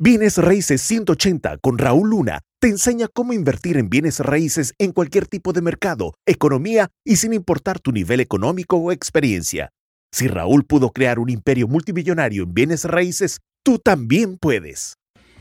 Bienes Raíces 180 con Raúl Luna te enseña cómo invertir en bienes raíces en cualquier tipo de mercado, economía y sin importar tu nivel económico o experiencia. Si Raúl pudo crear un imperio multimillonario en bienes raíces, tú también puedes.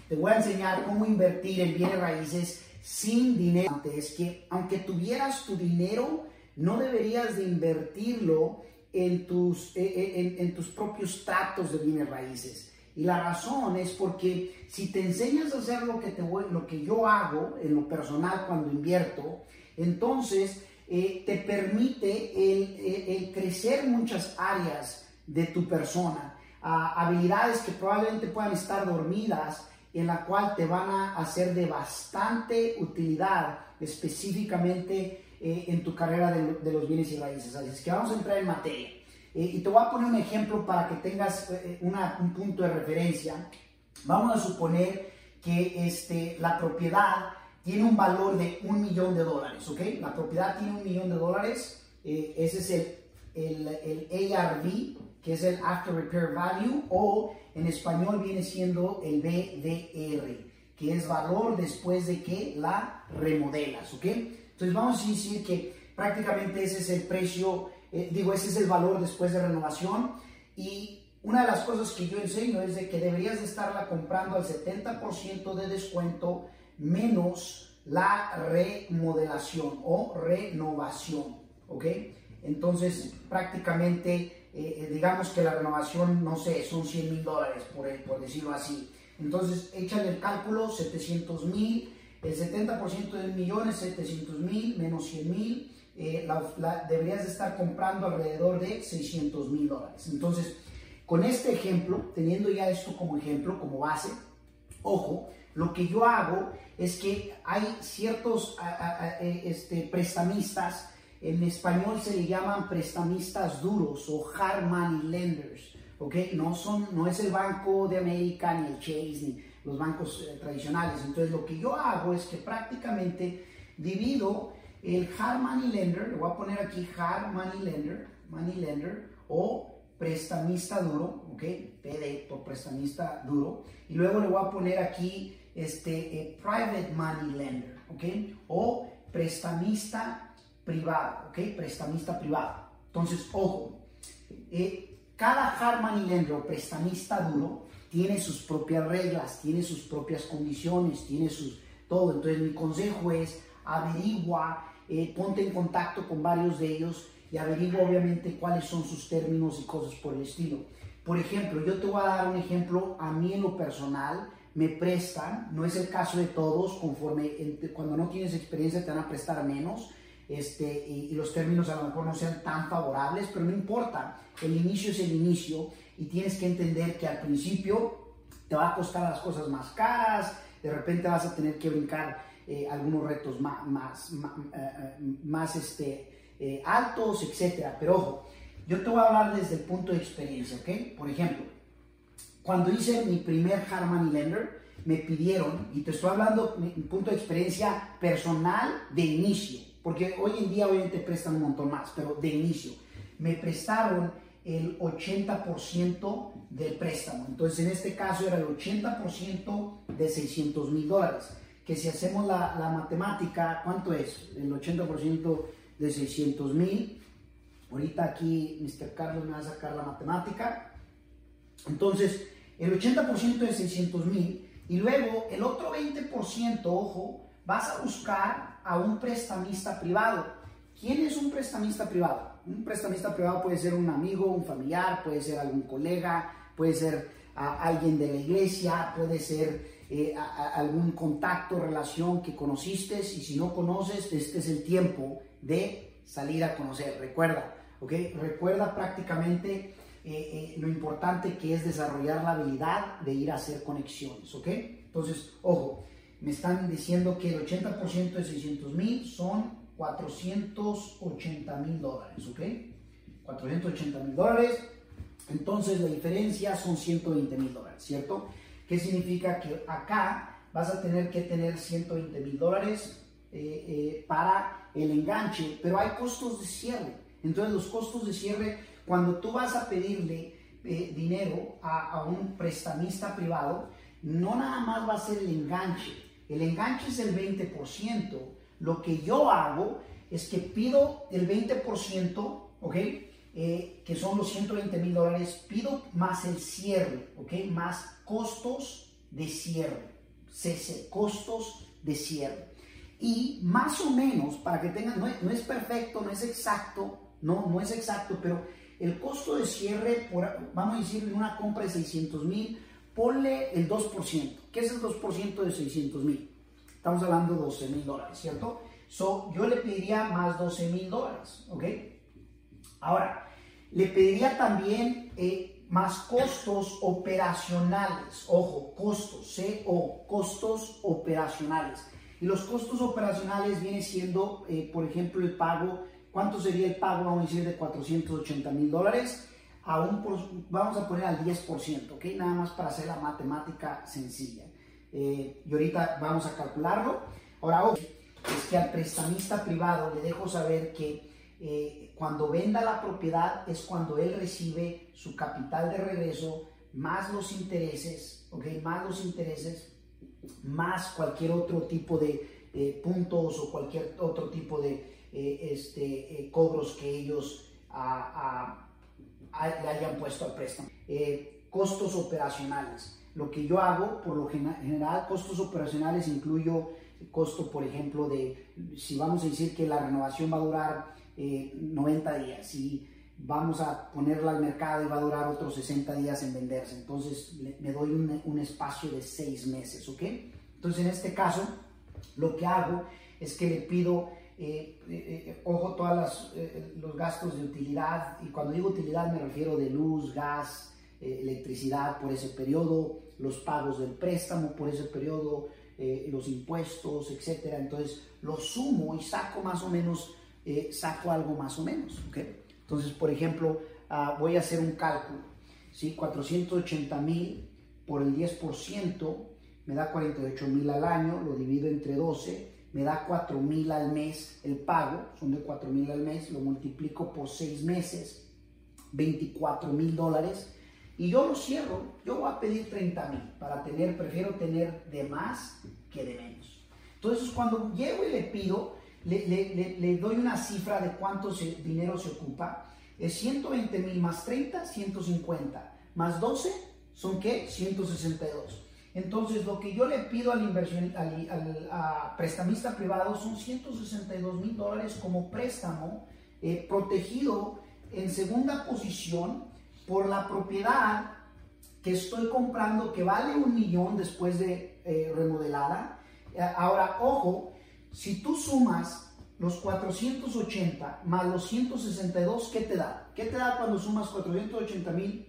Te voy a enseñar cómo invertir en bienes raíces sin dinero. Es que aunque tuvieras tu dinero, no deberías de invertirlo en tus, eh, eh, en, tus propios tratos de bienes raíces. Y la razón es porque si te enseñas a hacer lo que, te lo que yo hago en lo personal cuando invierto, entonces eh, te permite el, crecer muchas áreas de tu persona, habilidades que probablemente puedan estar dormidas, en la cual te van a hacer de bastante utilidad específicamente eh, en tu carrera de, los bienes y raíces. Así es que vamos a entrar en materia. Eh, y te voy a poner un ejemplo para que tengas eh, un punto de referencia. Vamos a suponer que este, la propiedad tiene un valor de un millón de dólares, ¿ok? La propiedad tiene un millón de dólares. ese es el, el, el ARV, que es el After Repair Value, o en español viene siendo el BDR, que es valor después de que la remodelas, ¿ok? Entonces vamos a decir que prácticamente ese es el precio, eh, digo, ese es el valor después de renovación y una de las cosas que yo enseño es de que deberías de estarla comprando al 70% de descuento menos la remodelación o renovación, ¿ok? Entonces prácticamente eh, eh, digamos que la renovación, no sé, son 100 mil dólares, por, por decirlo así. Entonces, échale el cálculo, 700 mil el 70% de millones, 700 mil menos 100 mil, eh, deberías de estar comprando alrededor de 600 mil dólares. Entonces, con este ejemplo, teniendo ya esto como ejemplo, como base, ojo, lo que yo hago es que hay ciertos eh, este, prestamistas, en español se le llaman prestamistas duros o hard money lenders, ¿ok? No, son, no es el Banco de América ni el Chase ni los bancos eh, tradicionales. Entonces lo que yo hago es que prácticamente divido el hard money lender, le voy a poner aquí hard money lender, money lender o prestamista duro, ok, PD prestamista duro, y luego le voy a poner aquí este eh, private money lender, ok, o prestamista privado, ok, prestamista privado. Entonces, ojo, eh, cada hard money lender o prestamista duro tiene sus propias reglas, tiene sus propias condiciones, tiene sus todo. Entonces mi consejo es averigua, eh, ponte en contacto con varios de ellos y averigua obviamente cuáles son sus términos y cosas por el estilo. Por ejemplo, yo te voy a dar un ejemplo, a mí en lo personal me prestan, no es el caso de todos, conforme cuando no tienes experiencia te van a prestar menos, este, y, y, los términos a lo mejor no sean tan favorables, pero no importa, el inicio es el inicio y tienes que entender que al principio te va a costar las cosas más caras, de repente vas a tener que brincar eh, algunos retos más, más, eh, más, este, eh, altos, etc. Pero ojo, yo te voy a hablar desde el punto de experiencia, ¿ok? Por ejemplo, cuando hice mi primer hard money lender, me pidieron, y te estoy hablando mi punto de experiencia personal de inicio, porque hoy en día obviamente prestan un montón más, pero de inicio, me prestaron el 80% del préstamo. Entonces, en este caso era el 80% de 600 mil dólares. Que si hacemos la, la, matemática, ¿cuánto es? El 80% de 600 mil. Ahorita aquí Mr. Carlos me va a sacar la matemática. Entonces, el 80% de 600 mil y luego el otro 20%, ojo, vas a buscar a un prestamista privado. ¿Quién es un prestamista privado? Un prestamista privado puede ser un amigo, un familiar, puede ser algún colega, puede ser alguien de la iglesia, puede ser eh, algún contacto, relación que conociste. Y si no conoces, este es el tiempo de salir a conocer. Recuerda, ¿ok? Recuerda prácticamente eh, eh, lo importante que es desarrollar la habilidad de ir a hacer conexiones, ¿ok? Entonces, ojo, me están diciendo que el 80% de 600 mil son 480 mil dólares, ¿ok? 480 mil dólares. Entonces la diferencia son 120 mil dólares, ¿cierto? ¿Qué significa? Que acá vas a tener que tener 120 mil dólares eh, eh, para el enganche, pero hay costos de cierre. Entonces los costos de cierre, cuando tú vas a pedirle eh, dinero a, a, un prestamista privado, no nada más va a ser el enganche. El enganche es el 20%. Lo que yo hago es que pido el 20%, ¿ok? Eh, que son los 120 mil dólares, pido más el cierre, ¿ok? Más costos de cierre, cese, costos de cierre. Y más o menos, para que tengan, no es, perfecto, no es exacto, no, no es exacto, pero el costo de cierre, por, vamos a decir, en una compra de 600 mil, ponle el 2%. ¿Qué es el 2% de 600 mil? Estamos hablando de 12 mil dólares, ¿cierto? So, yo le pediría más 12 mil dólares, ¿ok? Ahora, le pediría también eh, más costos operacionales. Ojo, costos, CO, costos operacionales. Y los costos operacionales viene siendo, eh, por ejemplo, el pago. ¿Cuánto sería el pago? Vamos a decir de 480 mil dólares. vamos a poner al 10%, ¿ok? Nada más para hacer la matemática sencilla. Eh, y ahorita vamos a calcularlo. Ahora, ojo, es que al prestamista privado le dejo saber que eh, cuando venda la propiedad es cuando él recibe su capital de regreso más los intereses, ¿ok? Más los intereses, más cualquier otro tipo de eh, puntos o cualquier otro tipo de eh, este, cobros que ellos le hayan puesto al préstamo. costos operacionales. Lo que yo hago, por lo general, costos operacionales incluyo costo, por ejemplo, de si vamos a decir que la renovación va a durar 90 eh, días y vamos a ponerla al mercado y va a durar otros 60 días en venderse. Entonces me doy un, espacio de 6 meses, ¿ok? Entonces en este caso lo que hago es que le pido, eh, eh, ojo, todos los gastos de utilidad y cuando digo utilidad me refiero de luz, gas, electricidad por ese periodo, los pagos del préstamo por ese periodo, los impuestos, etcétera. Entonces lo sumo y saco más o menos eh, saco algo más o menos. Entonces, por ejemplo, ah, voy a hacer un cálculo. ¿sí? 480 mil por el 10% me da 48 mil al año, lo divido entre 12, me da 4 mil al mes el pago, son de 4 mil al mes, lo multiplico por 6 meses, 24 mil dólares, y yo lo cierro, yo voy a pedir 30 mil para tener, prefiero tener de más que de menos. Entonces cuando llego y le pido, le, doy una cifra de cuánto dinero se ocupa. Es 120 mil más 30, 150. Más 12, ¿son qué? 162. Entonces, lo que yo le pido al, inversión, al, prestamista privado son 162 mil dólares como préstamo eh, protegido en segunda posición por la propiedad que estoy comprando que vale un millón después de eh, remodelada. Eh, ahora, ojo, si tú sumas los 480 más los 162, ¿qué te da? ¿Qué te da cuando sumas 480 mil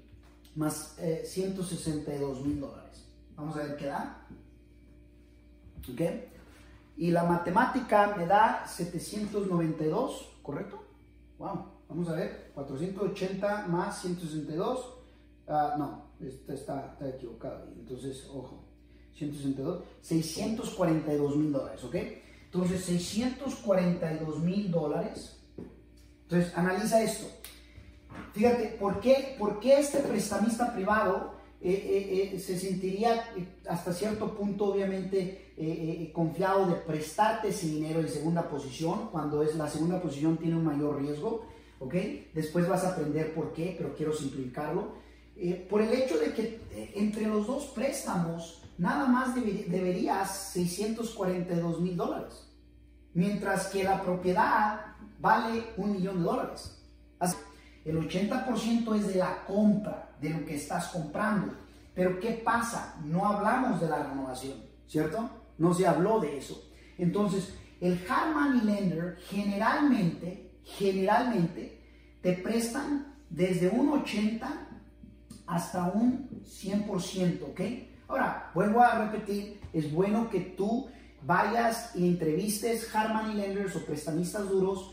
más 162 eh, mil dólares? Vamos a ver qué da. ¿Ok? Y la matemática me da 792, ¿correcto? Wow, vamos a ver. 480 más 162. Ah, no, está, está, está equivocado. Entonces, ojo. 162, 642 mil dólares, ¿ok? Entonces, 642 mil dólares. Entonces, analiza esto. Fíjate, ¿por qué, por qué este prestamista privado eh, eh, eh, se sentiría hasta cierto punto, obviamente, confiado de prestarte ese dinero en segunda posición, cuando es la segunda posición tiene un mayor riesgo? ¿Ok? Después vas a aprender por qué, pero quiero simplificarlo. por el hecho de que entre los dos préstamos, nada más deberías 642 mil dólares, mientras que la propiedad vale un millón de dólares. El 80% es de la compra, de lo que estás comprando. Pero ¿qué pasa? No hablamos de la renovación, ¿cierto? No se habló de eso. Entonces, el hard money lender generalmente, generalmente, te prestan desde un 80 hasta un 100%, ¿ok? Ahora, vuelvo a repetir, es bueno que tú vayas y entrevistes hard lenders o prestamistas duros.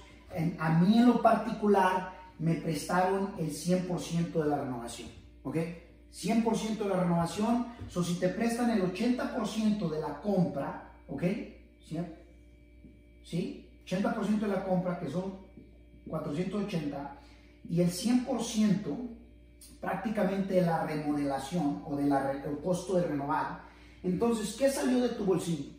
a mí en lo particular me prestaron el 100% de la renovación, ¿ok? 100% de la renovación, o si te prestan el 80% de la compra, ¿ok? ¿Sí? ¿Sí? 80% de la compra, que son 480, y el 100% prácticamente la remodelación o del costo de renovar Entonces, ¿qué salió de tu bolsillo?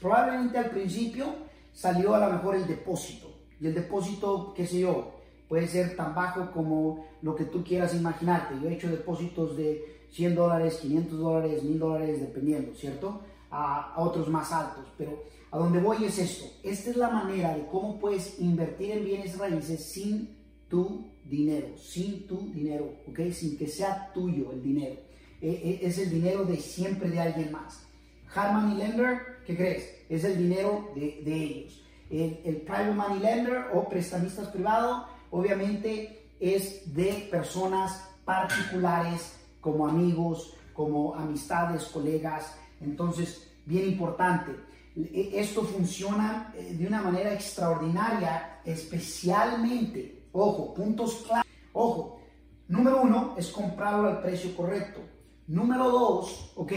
Probablemente al principio salió a lo mejor el depósito. Y el depósito, qué sé yo, puede ser tan bajo como lo que tú quieras imaginarte. Yo he hecho depósitos de 100 dólares, 500 dólares, 1000 dólares, dependiendo, ¿cierto? A, a, otros más altos. Pero a donde voy es esto. Esta es la manera de cómo puedes invertir en bienes raíces sin tu dinero, sin tu dinero, ¿ok? Sin que sea tuyo el dinero. E, e, es el dinero de siempre de alguien más. Hard Money Lender, ¿qué crees? Es el dinero de, de ellos. El, el, Private Money Lender o prestamistas privado, obviamente es de personas particulares como amigos, como amistades, colegas. Entonces, bien importante. E, esto funciona eh, de una manera extraordinaria, especialmente, ojo, puntos claros. Ojo, número uno es comprarlo al precio correcto. Número dos, ok,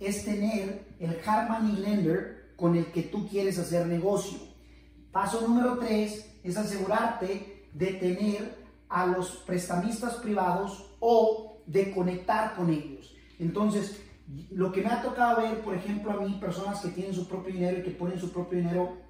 es tener el hard money lender con el que tú quieres hacer negocio. Paso número tres es asegurarte de tener a los prestamistas privados o de conectar con ellos. Entonces, lo que me ha tocado ver, por ejemplo, a mí, personas que tienen su propio dinero y que ponen su propio dinero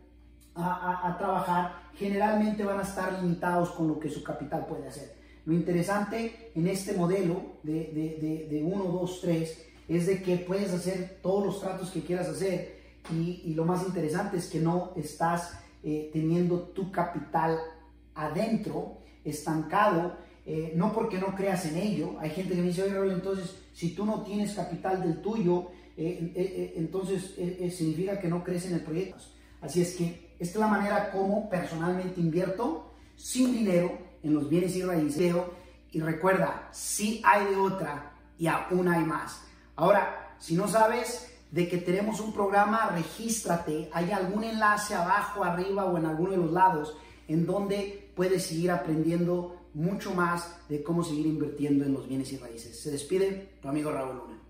a, a, trabajar, generalmente van a estar limitados con lo que su capital puede hacer. Lo interesante en este modelo de, de, de, 1, 2, 3 es de que puedes hacer todos los tratos que quieras hacer y, y lo más interesante es que no estás eh, teniendo tu capital adentro, estancado, eh, no porque no creas en ello. Hay gente que me dice, oye, Raúl, entonces, si tú no tienes capital del tuyo, eh, entonces significa que no crees en el proyecto. Así es que esta es la manera como personalmente invierto sin dinero en los bienes y raíces. Y recuerda, si hay de otra y aún hay más. Ahora, si no sabes de que tenemos un programa, regístrate. Hay algún enlace abajo, arriba o en alguno de los lados en donde puedes seguir aprendiendo mucho más de cómo seguir invirtiendo en los bienes y raíces. Se despide tu amigo Raúl Luna.